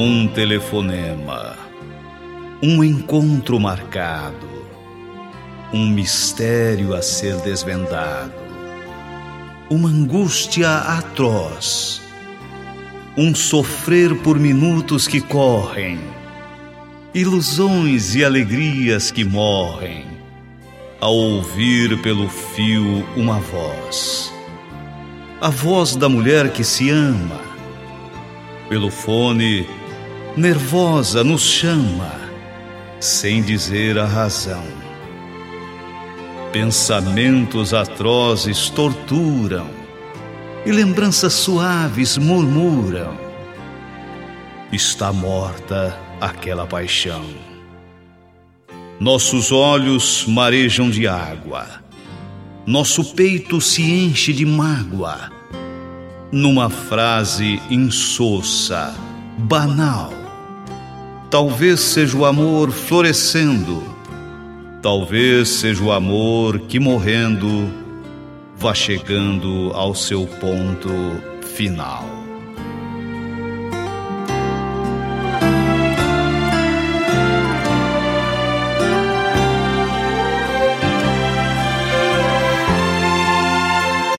Um telefonema, um encontro marcado, um mistério a ser desvendado, uma angústia atroz, um sofrer por minutos que correm, ilusões e alegrias que morrem, ao ouvir pelo fio uma voz, a voz da mulher que se ama, pelo fone nervosa, nos chama, sem dizer a razão. Pensamentos atrozes torturam, e lembranças suaves murmuram. Está morta aquela paixão. Nossos olhos marejam de água, nosso peito se enche de mágoa. Numa frase insossa, banal, Talvez seja o amor florescendo, talvez seja o amor que morrendo vá chegando ao seu ponto final.